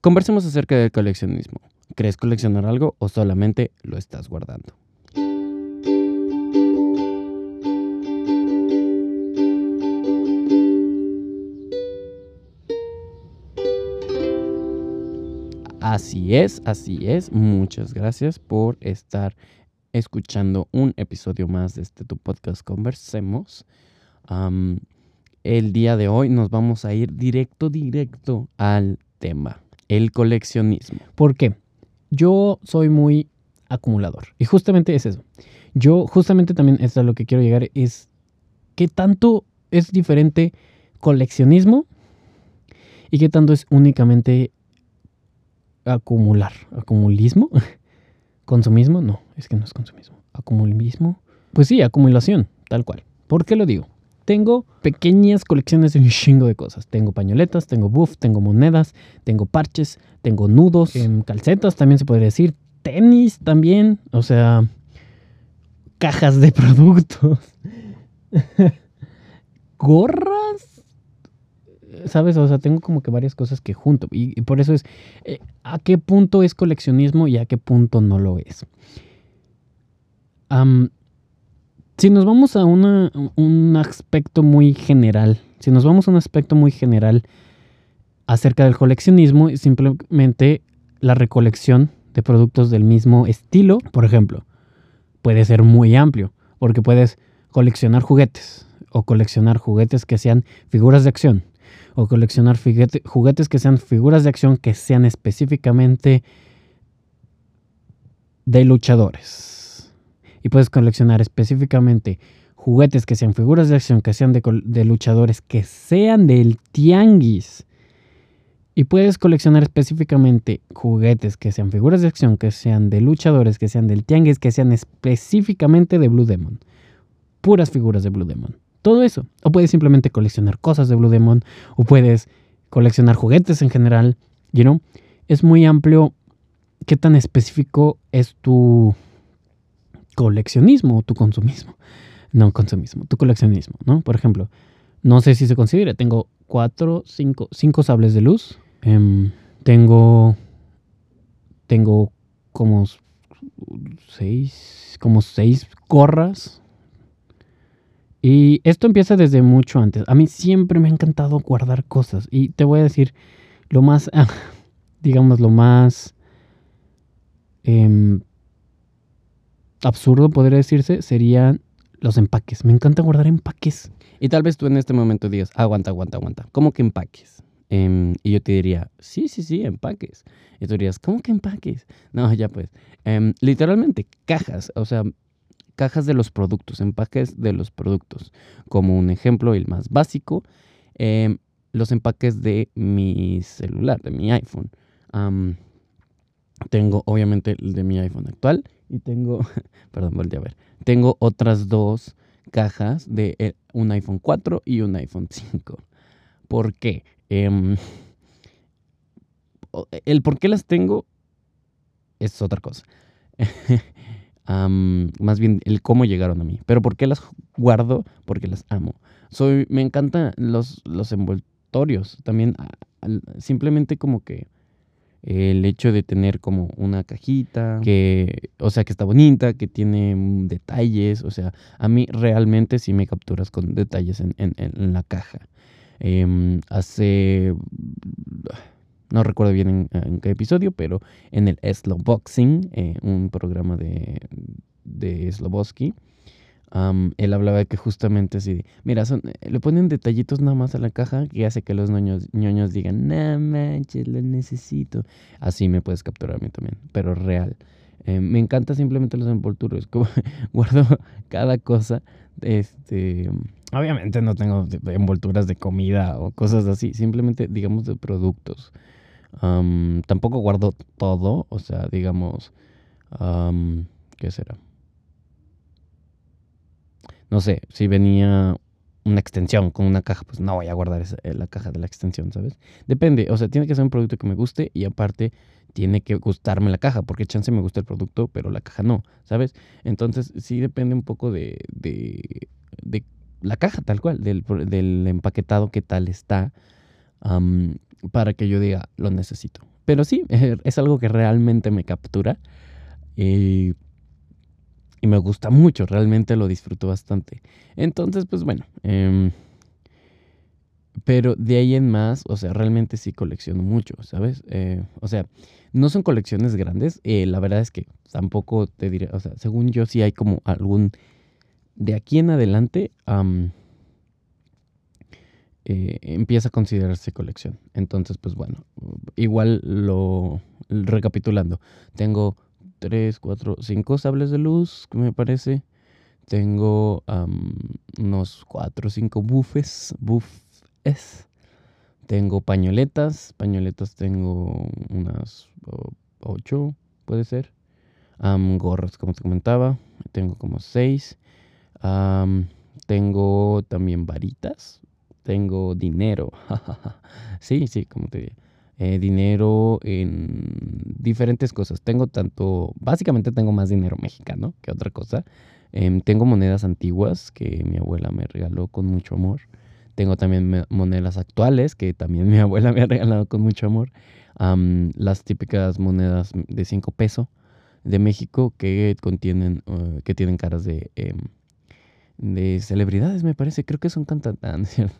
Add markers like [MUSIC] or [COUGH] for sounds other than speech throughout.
Conversemos acerca del coleccionismo. ¿Crees coleccionar algo o solamente lo estás guardando? Así es, así es. Muchas gracias por estar escuchando un episodio más de este tu podcast Conversemos. el día de hoy nos vamos a ir directo, directo al tema, el coleccionismo. ¿Por qué? Yo soy muy acumulador y justamente es eso. Yo justamente también es a lo que quiero llegar es qué tanto es diferente coleccionismo y qué tanto es únicamente acumular. ¿Acumulismo? [LAUGHS] ¿Consumismo? No, es que no es consumismo. ¿Acumulismo? Pues sí, acumulación, tal cual. ¿Por qué lo digo? Tengo pequeñas colecciones de un chingo de cosas. Tengo pañoletas, tengo buff, tengo monedas, tengo parches, tengo nudos, em, calcetas también se podría decir, tenis también, o sea, cajas de [LAUGHS] productos, gorras, ¿sabes? O sea, tengo como que varias cosas que junto. Y, por eso es, eh, ¿a qué punto es coleccionismo y a qué punto no lo es? Si nos vamos a un aspecto muy general, si nos vamos a un aspecto muy general acerca del coleccionismo, es simplemente la recolección de productos del mismo estilo, por ejemplo, puede ser muy amplio, porque puedes coleccionar juguetes o coleccionar juguetes que sean figuras de acción, o coleccionar juguetes que sean figuras de acción que sean específicamente de luchadores. Y puedes coleccionar específicamente juguetes que sean figuras de acción que sean de, luchadores que sean del tianguis. Y puedes coleccionar específicamente juguetes que sean figuras de acción, que sean de luchadores, que sean del tianguis, que sean específicamente de Blue Demon. Puras figuras de Blue Demon. Todo eso. O puedes simplemente coleccionar cosas de Blue Demon. O puedes coleccionar juguetes en general. You know? Es muy amplio qué tan específico es tu coleccionismo o tu consumismo. No, consumismo, tu coleccionismo, ¿no? Por ejemplo, no sé si se considera. Tengo cuatro, cinco, cinco sables de luz. Em, tengo. Tengo como seis. Como seis gorras y esto empieza desde mucho antes. A mí siempre me ha encantado guardar cosas. Y te voy a decir, lo más, [LAUGHS] digamos, lo más em, absurdo, podría decirse, serían los empaques. Me encanta guardar empaques. Y tal vez tú en este momento digas, aguanta, aguanta, aguanta. ¿Cómo que empaques? Em, y yo te diría, sí, sí, sí, empaques. Y tú dirías, ¿cómo que empaques? No, ya pues. Em, literalmente, cajas. O sea, cajas de los productos, empaques de los productos. Como un ejemplo, el más básico, em, los empaques de mi celular, de mi iPhone. Tengo obviamente el de mi iPhone actual y tengo, [LAUGHS] perdón, volví a ver, tengo otras dos cajas de eh, un iPhone 4 y un iPhone 5. ¿Por qué? Em, el por qué las tengo es otra cosa. [LAUGHS] más bien el cómo llegaron a mí. Pero ¿por qué las guardo? Porque las amo. Soy, me encantan los, los envoltorios. También simplemente como que el hecho de tener como una cajita, que, o sea, que está bonita, que tiene detalles, o sea, a mí realmente sí me capturas con detalles en, en, la caja. Em, hace no recuerdo bien en, qué episodio, pero en el Slowboxing, eh, un programa de, de Él hablaba de que justamente así, mira, son, le ponen detallitos nada más a la caja que hace que los ñoños, ñoños digan, no manches, lo necesito. Así me puedes capturar a mí también, pero real. Eh, me encanta simplemente los envolturos, como [LAUGHS] guardo cada cosa, este... Obviamente no tengo envolturas de comida o cosas así, simplemente digamos de productos tampoco guardo todo, o sea, digamos, ¿qué será? No sé, si venía una extensión con una caja, pues no voy a guardar eh, la caja de la extensión, ¿sabes? Depende, o sea, tiene que ser un producto que me guste y aparte tiene que gustarme la caja, porque chance me gusta el producto, pero la caja no, ¿sabes? Entonces sí depende un poco de, de, de la caja tal cual, del, del empaquetado que tal está para que yo diga, lo necesito. Pero sí, [LAUGHS] es algo que realmente me captura. Y, y me gusta mucho, realmente lo disfruto bastante. Entonces, pues bueno. Em, pero de ahí en más, o sea, realmente sí colecciono mucho, ¿sabes? Eh, o sea, no son colecciones grandes. Eh, la verdad es que tampoco te diré, o sea, según yo sí hay como algún... De aquí en adelante eh, empieza a considerarse colección. Entonces, pues bueno, igual lo... Recapitulando, tengo 3, 4, 5 sables de luz, me parece. Tengo unos 4 o 5 buffes, buffes. Tengo pañoletas, pañoletas tengo unas 8, puede ser. gorras, como te comentaba, tengo como 6. tengo también varitas, tengo dinero. [LAUGHS] sí, sí, como te digo. Eh, dinero en diferentes cosas. Tengo tanto, básicamente tengo más dinero mexicano que otra cosa. Em, tengo monedas antiguas que mi abuela me regaló con mucho amor. Tengo también monedas actuales que también [LAUGHS] mi abuela me ha regalado con mucho amor. las típicas monedas de 5 pesos de México que contienen, uh, que tienen caras de, em, de celebridades, me parece. Creo que son cantantes,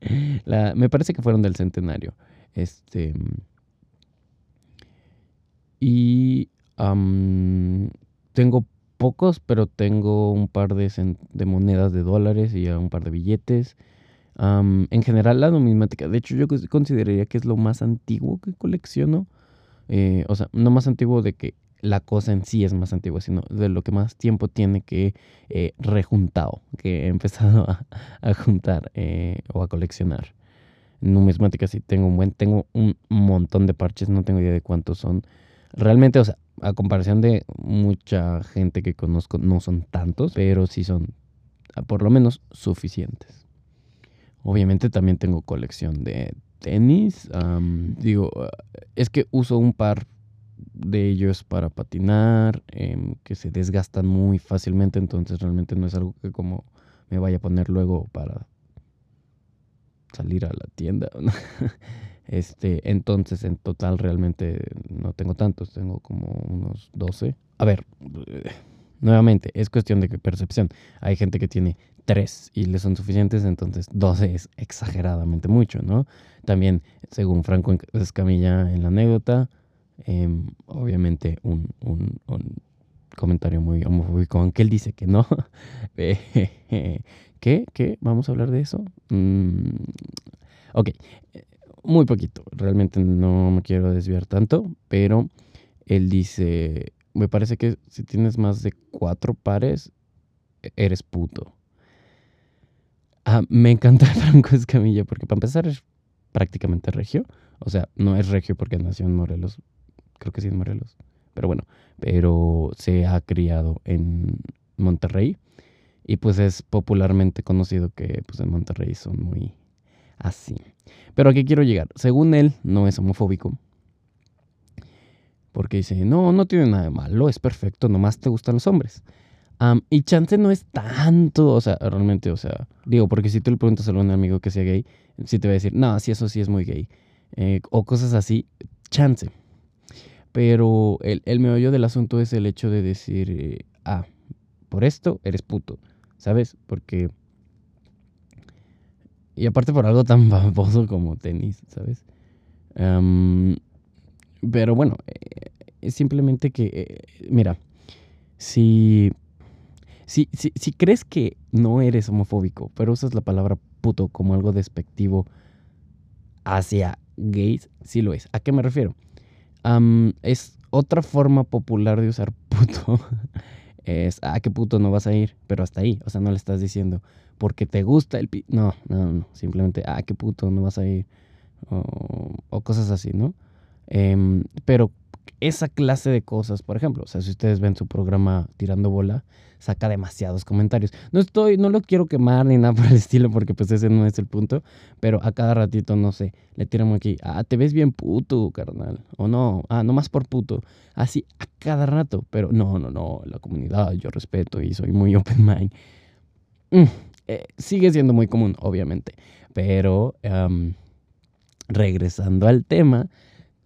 [LAUGHS] me parece que fueron del centenario. Este. Y tengo pocos, pero tengo un par de, monedas de dólares y un par de billetes. en general, la numismática, de hecho, yo consideraría que es lo más antiguo que colecciono. Eh, o sea, no más antiguo de que la cosa en sí es más antigua, sino de lo que más tiempo tiene que eh, rejuntado, que he empezado [LAUGHS] a, juntar eh, o a coleccionar. Numismática sí tengo un buen, tengo un montón de parches, no tengo idea de cuántos son. Realmente, o sea, a comparación de mucha gente que conozco, no son tantos, pero sí son ah, por lo menos suficientes. Obviamente también tengo colección de tenis. digo, es que uso un par de ellos para patinar, em, que se desgastan muy fácilmente, entonces realmente no es algo que como me vaya a poner luego para salir a la tienda. [LAUGHS] este, entonces en total realmente no tengo tantos, tengo como unos 12. A ver, nuevamente, es cuestión de percepción. Hay gente que tiene 3 y le son suficientes, entonces 12 es exageradamente mucho, ¿no? También, según Franco Escamilla en la anécdota, Em, obviamente un, un, comentario muy homofóbico, aunque él dice que no. [LAUGHS] ¿Qué? ¿Qué? ¿Vamos a hablar de eso? Mm, ok, muy poquito, realmente no me quiero desviar tanto, pero él dice, me parece que si tienes más de cuatro pares, eres puto. Ah, me encanta [LAUGHS] Franco Escamilla porque para empezar es prácticamente regio. O sea, no es regio porque nació en Morelos, creo que sí en Morelos, pero bueno, pero se ha criado en Monterrey y pues es popularmente conocido que pues en Monterrey son muy así. Pero aquí quiero llegar, según él no es homofóbico, porque dice, no, no tiene nada de malo, es perfecto, nomás te gustan los hombres. y chance no es tanto, o sea, realmente, o sea, digo, porque si tú le preguntas a un amigo que sea gay, sí te va a decir, no, sí, eso sí es muy gay. Eh, o cosas así, chance. Pero el, el meollo del asunto es el hecho de decir, ah, por esto eres puto, ¿sabes? Porque... Y aparte por algo tan [LAUGHS] famoso como tenis, ¿sabes? pero bueno, eh, es simplemente que, eh, mira, si, si, si, si crees que no eres homofóbico, pero usas la palabra puto como algo despectivo hacia gays, sí lo es. ¿A qué me refiero? es otra forma popular de usar puto. [LAUGHS] es, ah, qué puto no vas a ir, pero hasta ahí. O sea, no le estás diciendo porque te gusta el pi no, no, no. Simplemente, ah, qué puto no vas a ir. O, cosas así, ¿no? Em, pero esa clase de cosas, por ejemplo, o sea, si ustedes ven su programa Tirando Bola, saca demasiados comentarios. No estoy, no lo quiero quemar ni nada por el estilo, porque pues ese no es el punto, pero a cada ratito, no sé, le tiramos aquí, ah, te ves bien puto, carnal, o no, ah, no más por puto, así a cada rato, pero no, no, no, la comunidad yo respeto y soy muy open [LAUGHS] mind. Mm, eh, sigue siendo muy común, obviamente, pero regresando al tema,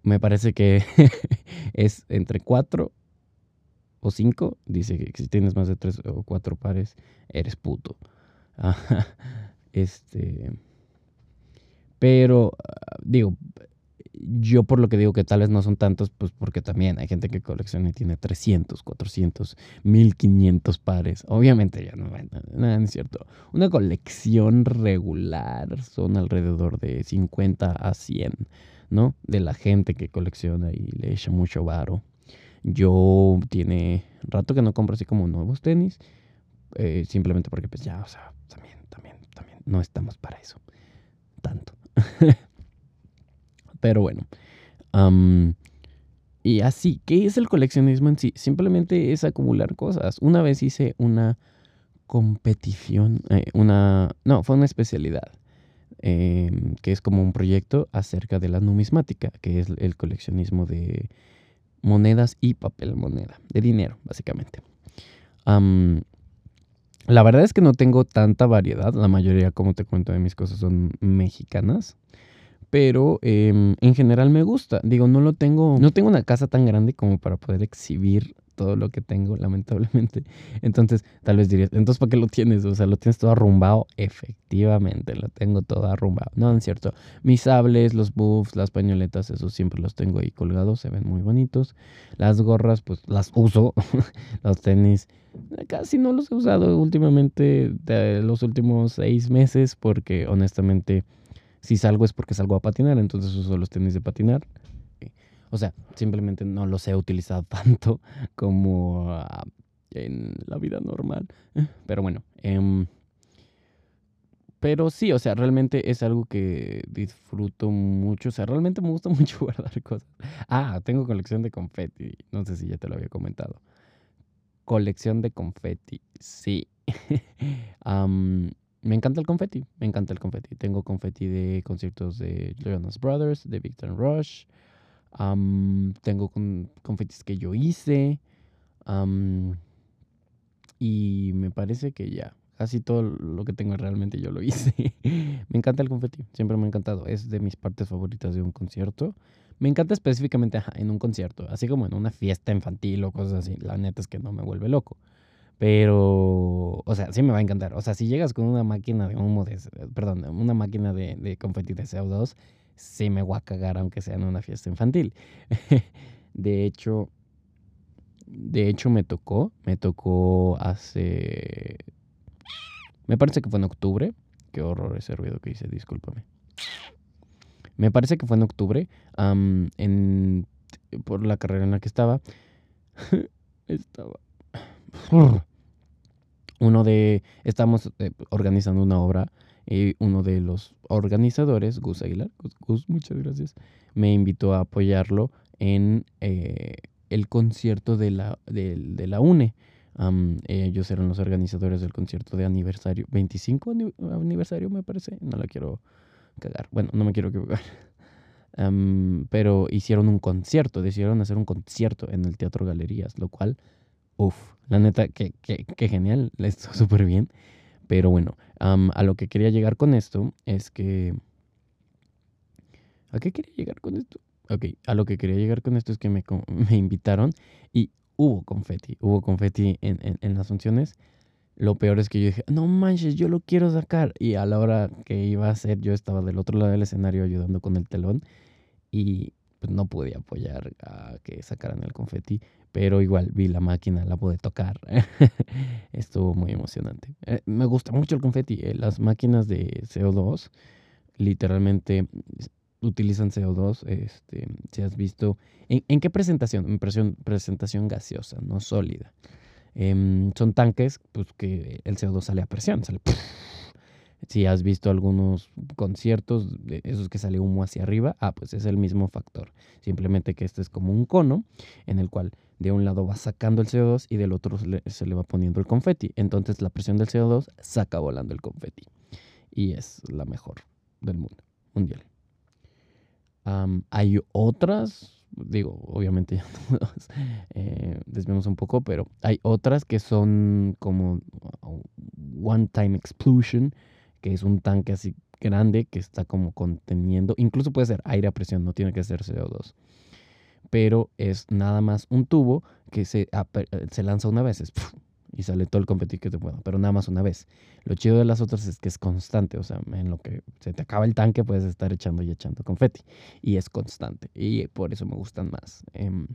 me parece que [LAUGHS] es entre cuatro o cinco. Dice que si tienes más de tres o cuatro pares, eres puto. [LAUGHS] este. Pero, ah, digo, yo por lo que digo que tales no son tantos, pues porque también hay gente que colecciona y tiene 300, 400, 1500 pares. Obviamente ya no, no, es cierto. Una colección regular son alrededor de 50 a 100, ¿no? De la gente que colecciona y le echa mucho varo. Yo tiene rato que no compro así como nuevos tenis, eh, simplemente porque pues ya, o sea, también, también, también, no estamos para eso. Tanto. [LAUGHS] Pero bueno. y así, ¿qué es el coleccionismo en sí? Simplemente es acumular cosas. Una vez hice una competición, eh, una, no, fue una especialidad, em, que es como un proyecto acerca de la numismática, que es el coleccionismo de monedas y papel moneda, de dinero, básicamente. la verdad es que no tengo tanta variedad, la mayoría, como te cuento, de mis cosas son mexicanas pero em, en general me gusta. Digo, no lo tengo, no tengo una casa tan grande como para poder exhibir todo lo que tengo, [LAUGHS] lamentablemente. Entonces, tal vez dirías, entonces, ¿para qué lo tienes? O sea, ¿lo tienes todo arrumbado? Efectivamente, lo tengo todo arrumbado. No, es cierto. Mis sables, los buffs, las pañoletas, eso siempre los tengo ahí colgados, se ven muy bonitos. Las gorras, pues las uso. [LAUGHS] los tenis, casi no los he usado últimamente, de los últimos seis meses, porque honestamente si salgo es porque salgo a patinar, entonces uso los tenis de patinar. O sea, simplemente no los he utilizado [LAUGHS] tanto como ah, en la vida normal. Pero bueno, em, pero sí, o sea, realmente es algo que disfruto mucho. O sea, realmente me gusta [LAUGHS] mucho guardar cosas. Ah, tengo colección de confeti. No sé si ya te lo había comentado. Colección de confeti, sí. [LAUGHS] me encanta el confeti, me encanta el confeti. Tengo confeti de conciertos de Jonas Brothers, de Victor Rush. Tengo con, confetis que yo hice. y me parece que ya, casi todo lo que tengo realmente yo lo [LAUGHS] hice. me encanta el confeti, siempre me ha encantado. Es de mis partes favoritas de un concierto. Me encanta específicamente en un concierto, así como en una fiesta infantil o cosas así. La neta es que no me vuelve loco. Pero, o sea, sí me va a encantar. O sea, si llegas con una máquina de humo de, perdón, una máquina de, de confeti de CO2, sí me voy a cagar aunque sea en una fiesta infantil. [LAUGHS] de hecho, de hecho me tocó, me tocó hace, me parece que fue en octubre. Qué horror ese ruido que hice, discúlpame. Me parece que fue en octubre, en, por la carrera en la que estaba. [LAUGHS] estaba [SNIFFS] uno de, estamos eh, organizando una obra y uno de los organizadores, Gus Aguilar, Gus, muchas gracias, me invitó a apoyarlo en eh, el concierto de la, de, la UNE. ellos eran los organizadores del concierto de aniversario, 25 aniversario me parece, no la quiero cagar, bueno, no me quiero equivocar. [LAUGHS] pero hicieron un concierto, decidieron hacer un concierto en el Teatro Galerías, lo cual Uf, la neta, que, que, genial, [LAUGHS] está súper bien. Pero bueno, a lo que quería llegar con esto es que... ¿A qué quería llegar con esto? Ok, a lo que quería llegar con esto es que me, [LAUGHS] me invitaron y hubo confeti, hubo confeti en, en, en, las funciones. Lo peor es que yo dije, no manches, yo lo quiero sacar. Y a la hora que iba a ser, yo estaba del otro lado del escenario ayudando con el telón y pues no pude apoyar a que sacaran el confeti pero igual vi la máquina, la pude tocar. [LAUGHS] Estuvo muy emocionante. Eh, me gusta mucho el confeti. Eh, las máquinas de CO2 literalmente utilizan CO2. Este, si has visto, ¿en, qué presentación? En presentación gaseosa, no sólida. Em, son tanques pues, que el CO2 sale a presión, sale [LAUGHS] si has visto algunos conciertos de esos que sale humo hacia arriba, ah, pues es el mismo factor. Simplemente que este es como un cono en el cual de un lado va sacando el CO2 y del otro se le, va poniendo el confeti. Entonces la presión del CO2 saca volando el confeti. Y es la mejor del mundo mundial. hay otras, digo, obviamente [LAUGHS] ya eh, desviamos un poco, pero hay otras que son como uh, one time explosion que es un tanque así grande que está como conteniendo, incluso puede ser aire a presión, no tiene que ser CO2, pero es nada más un tubo que se, se lanza una vez, es, y sale todo el confeti que te pueda, pero nada más una vez. Lo chido de las otras es que es constante, o sea, en lo que se te acaba el tanque puedes estar echando y echando confeti y es constante y por eso me gustan más. Em,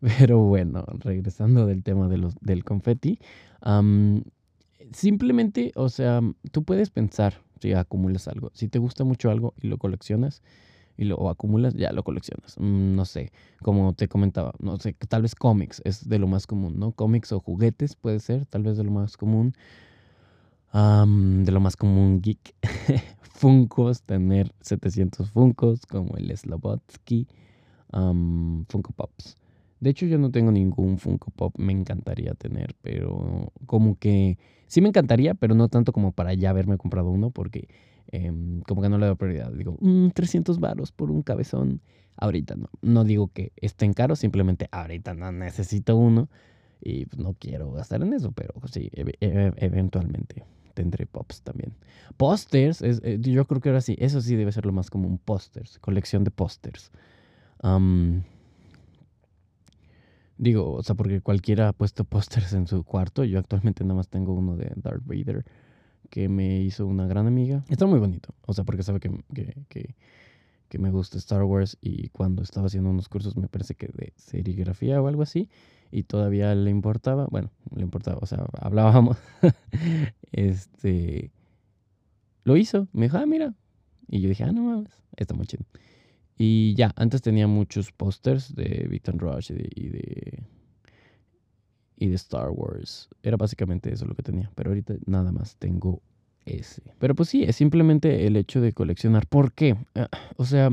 [LAUGHS] pero bueno, regresando del tema de los, del confeti, simplemente, o sea, tú puedes pensar si acumulas algo, si te gusta mucho algo y lo coleccionas, y lo acumulas, ya lo coleccionas. Mm, no sé, como te comentaba, no sé, tal vez cómics es de lo más común, ¿no? Cómics o juguetes puede ser, tal vez de lo más común. de lo más común geek. [LAUGHS] Funkos, tener 700 Funkos como el Slobotsky. Funko Pops. De hecho, yo no tengo ningún Funko Pop, me encantaría tener, pero como que sí me encantaría, pero no tanto como para ya haberme comprado uno, porque Em, como que no le doy prioridad. Digo, 300 mm, varos por un cabezón. Ahorita no. No digo que estén caros, simplemente ahorita no necesito uno. Y pues, no quiero gastar en eso, pero sí, eventualmente tendré pops también. Pósters, eh, yo creo que ahora sí, eso sí debe ser lo más común. Pósters, colección de pósters. Digo, o sea, porque cualquiera ha puesto pósters en su cuarto. Yo actualmente nada más tengo uno de Darth Vader que me hizo una gran amiga. Está muy bonito, o sea, porque sabe que, que, que, me gusta Star Wars y cuando estaba haciendo unos cursos me parece que de serigrafía o algo así y todavía le importaba, bueno, le importaba, o sea, hablábamos, [LAUGHS] este, lo hizo, me dijo, ah, mira, y yo dije, ah, no mames, está muy chido. Y ya, antes tenía muchos pósters de Victor Rush y de y de Star Wars. Era básicamente eso lo que tenía, pero ahorita nada más tengo ese. Pero pues sí, es simplemente el hecho de coleccionar. ¿Por qué? Ah, o sea,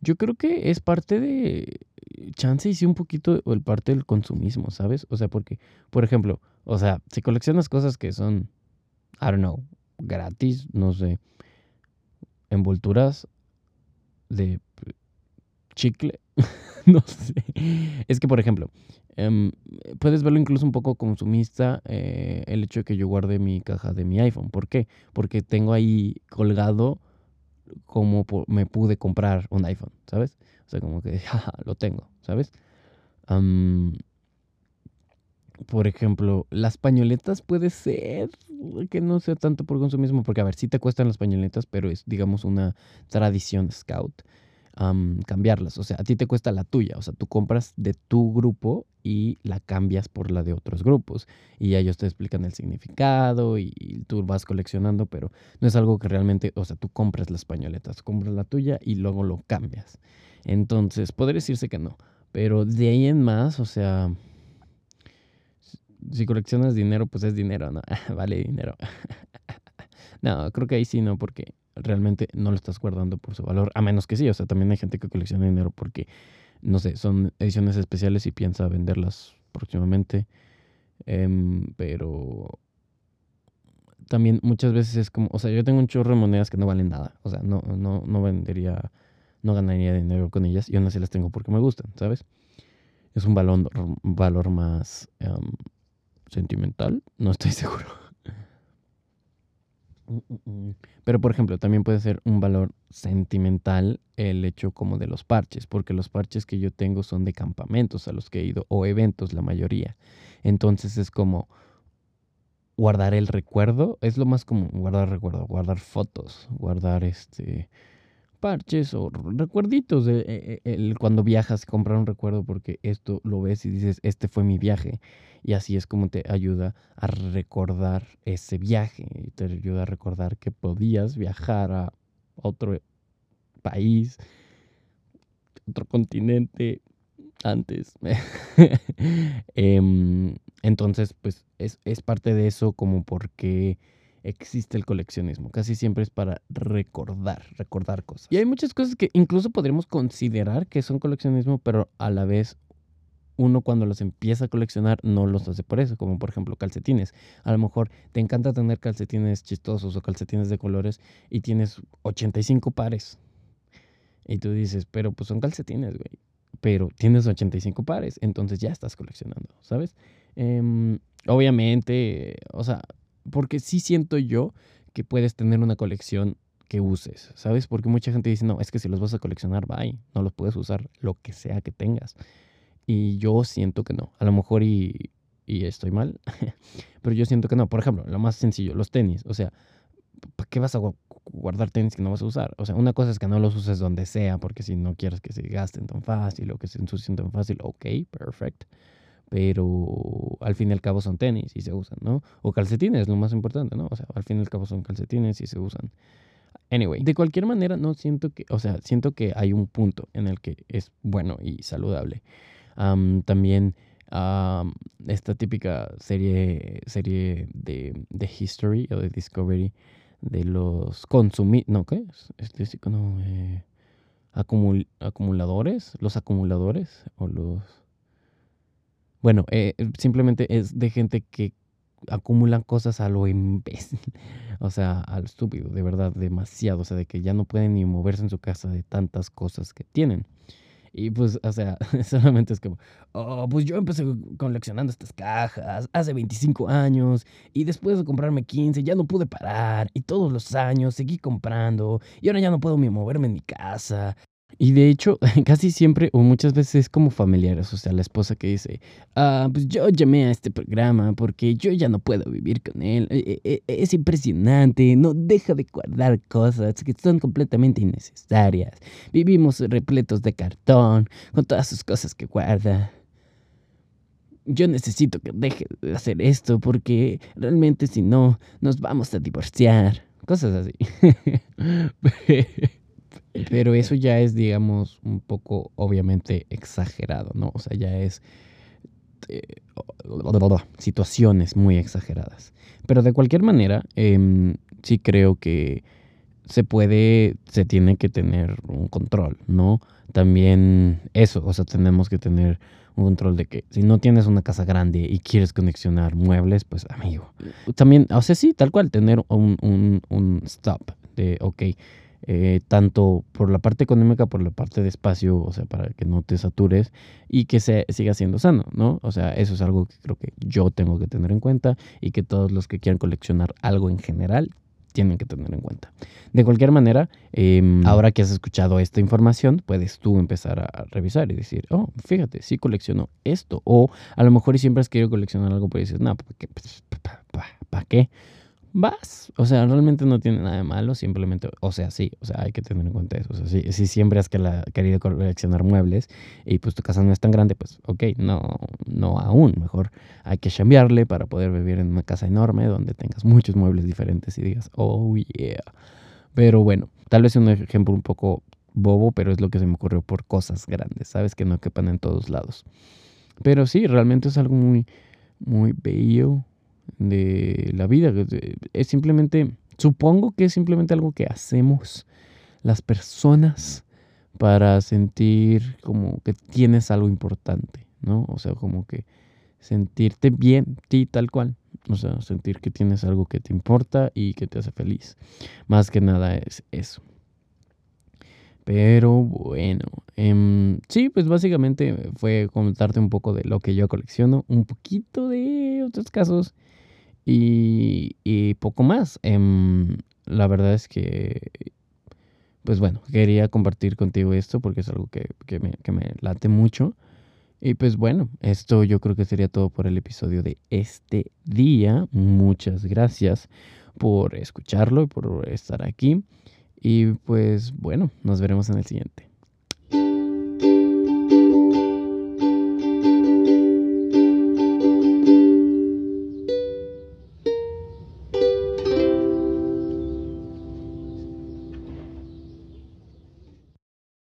yo creo que es parte de chance y sí un poquito el parte del consumismo, ¿sabes? O sea, porque, por ejemplo, o sea, si coleccionas cosas que son, I don't know, gratis, no sé, envolturas de chicle, [LAUGHS] no sé. Es que, por ejemplo, Em, puedes verlo incluso un poco consumista eh, el hecho de que yo guarde mi caja de mi iPhone. ¿Por qué? Porque tengo ahí colgado como me pude comprar un iPhone, ¿sabes? O sea, como que, [LAUGHS] lo tengo, ¿sabes? Por ejemplo, las pañoletas puede ser que no sea tanto por consumismo, porque a ver, sí te cuestan las pañoletas, pero es, digamos, una tradición scout cambiarlas. O sea, a ti te cuesta la tuya. O sea, tú compras de tu grupo y la cambias por la de otros grupos. Y ellos te explican el significado y, tú vas coleccionando, pero no es algo que realmente, o sea, tú compras las pañoletas, compras la tuya y luego lo cambias. Entonces, podría decirse que no. Pero de ahí en más, o sea, si coleccionas dinero, pues es dinero, ¿no? [LAUGHS] vale dinero. [LAUGHS] no, creo que ahí sí no, porque realmente no lo estás guardando por su valor, a menos que sí, o sea, también hay gente que colecciona dinero porque, no sé, son ediciones especiales y piensa venderlas próximamente, em, pero también muchas veces es como, o sea, yo tengo un chorro de monedas que no valen nada, o sea, no, no, no vendería, no ganaría dinero con ellas y aún así las tengo porque me gustan, ¿sabes? Es un valor, valor más em, sentimental, no estoy [LAUGHS] seguro. Mm, mm, mm. Pero, por ejemplo, también puede ser un valor sentimental el hecho como de los parches, porque los parches que yo tengo son de campamentos a los que he ido, o eventos la mayoría. Entonces es como guardar el recuerdo, es lo más común, guardar recuerdo, guardar fotos, guardar este parches o recuerditos de eh, eh, cuando viajas, comprar un recuerdo porque esto lo ves y dices, este fue mi viaje. Y así es como te ayuda a recordar ese viaje. Y te ayuda a recordar que podías viajar a otro país, otro continente antes. [LAUGHS] Em, entonces, pues es, es parte de eso como porque existe el coleccionismo. Casi siempre es para recordar, recordar cosas. Y hay muchas cosas que incluso podríamos considerar que son coleccionismo, pero a la vez uno cuando los empieza a coleccionar no los hace por eso, como por ejemplo calcetines. A lo mejor te encanta tener calcetines chistosos o calcetines de colores y tienes 85 pares. Y tú dices, pero pues son calcetines, güey. Pero tienes 85 pares, entonces ya estás coleccionando, ¿sabes? Em, obviamente, o sea, porque sí siento yo que puedes tener una colección que uses, ¿sabes? Porque mucha gente dice, no, es que si los vas a coleccionar, bye, no los puedes usar, lo que sea que tengas. Y yo siento que no. A lo mejor y, y estoy mal, [LAUGHS] pero yo siento que no. Por ejemplo, lo más sencillo, los tenis. O sea, ¿para qué vas a guardar tenis que no vas a usar? O sea, una cosa es que no los uses donde sea, porque si no quieres que se gasten tan fácil o que se ensucien tan fácil, ok, perfecto. Pero al fin y al cabo son tenis y se usan, ¿no? O calcetines, lo más importante, ¿no? O sea, al fin y al cabo son calcetines y se usan. Anyway, de cualquier manera, no siento que, o sea, siento que hay un punto en el que es bueno y saludable. también esta típica serie, serie de, de, History o de Discovery de los consumidores, no, ¿qué es? No, eh, acumuladores, los acumuladores o los... Bueno, eh, simplemente es de gente que acumulan cosas a lo imbécil, [LAUGHS] o sea, al estúpido, de verdad, demasiado, o sea, de que ya no pueden ni moverse en su casa de tantas cosas que tienen. Y pues, o sea, [LAUGHS] solamente es como, oh, pues yo empecé coleccionando estas cajas hace 25 años y después de comprarme 15 ya no pude parar y todos los años seguí comprando y ahora ya no puedo ni moverme en mi casa y de hecho, [LAUGHS] casi siempre o muchas veces es como familiares, o sea, la esposa que dice, ah, pues yo llamé a este programa porque yo ya no puedo vivir con él, e, e, e, es impresionante, no deja de guardar cosas que son completamente innecesarias, vivimos repletos de cartón, con todas sus cosas que guarda. Yo necesito que deje de hacer esto porque realmente si no, nos vamos a divorciar. Cosas así. [LAUGHS] Pero eso ya es, digamos, un poco obviamente exagerado, ¿no? O sea, ya es eh, situaciones muy exageradas. Pero de cualquier manera, em, sí creo que se puede, se tiene que tener un control, ¿no? También eso, o sea, tenemos que tener un control de que si no tienes una casa grande y quieres conexionar muebles, pues amigo. También, o sea, sí, tal cual, tener un, un, un stop de, ok, eh, tanto por la parte económica, por la parte de espacio, o sea, para que no te satures y que se siga siendo sano, ¿no? O sea, eso es algo que creo que yo tengo que tener en cuenta y que todos los que quieran coleccionar algo en general tienen que tener en cuenta. De cualquier manera, em, ahora que has escuchado esta información, puedes tú empezar a revisar y decir, oh, fíjate, sí colecciono esto. O a lo mejor y siempre has querido coleccionar algo, pero dices, no, ¿para qué? ¿Para qué? Vas. O sea, realmente no tiene nada de malo, simplemente, o sea, sí, o sea, hay que tener en cuenta eso. O sea, si, siempre has querido coleccionar muebles y pues tu casa no es tan grande, pues ok, no, no aún, mejor hay que cambiarle para poder vivir en una casa enorme donde tengas muchos muebles diferentes y digas, oh yeah. Pero bueno, tal vez un ejemplo un poco bobo, pero es lo que se me ocurrió por cosas grandes, ¿sabes? Que no quepan en todos lados. Pero sí, realmente es algo muy, muy bello, de la vida. Es simplemente, supongo que es simplemente algo que hacemos las personas para sentir como que tienes algo importante, ¿no? O sea, como que sentirte bien, ti tal cual. O sea, sentir que tienes algo que te importa y que te hace feliz. Más que nada es eso. Pero bueno, em, sí, pues básicamente fue contarte un poco de lo que yo colecciono, un poquito de otros casos y, poco más. Em, la verdad es que, pues bueno, quería compartir contigo esto porque es algo que, me, que me late mucho. Y pues bueno, esto yo creo que sería todo por el episodio de este día. Muchas gracias por escucharlo y por estar aquí. Y pues bueno, nos veremos en el siguiente.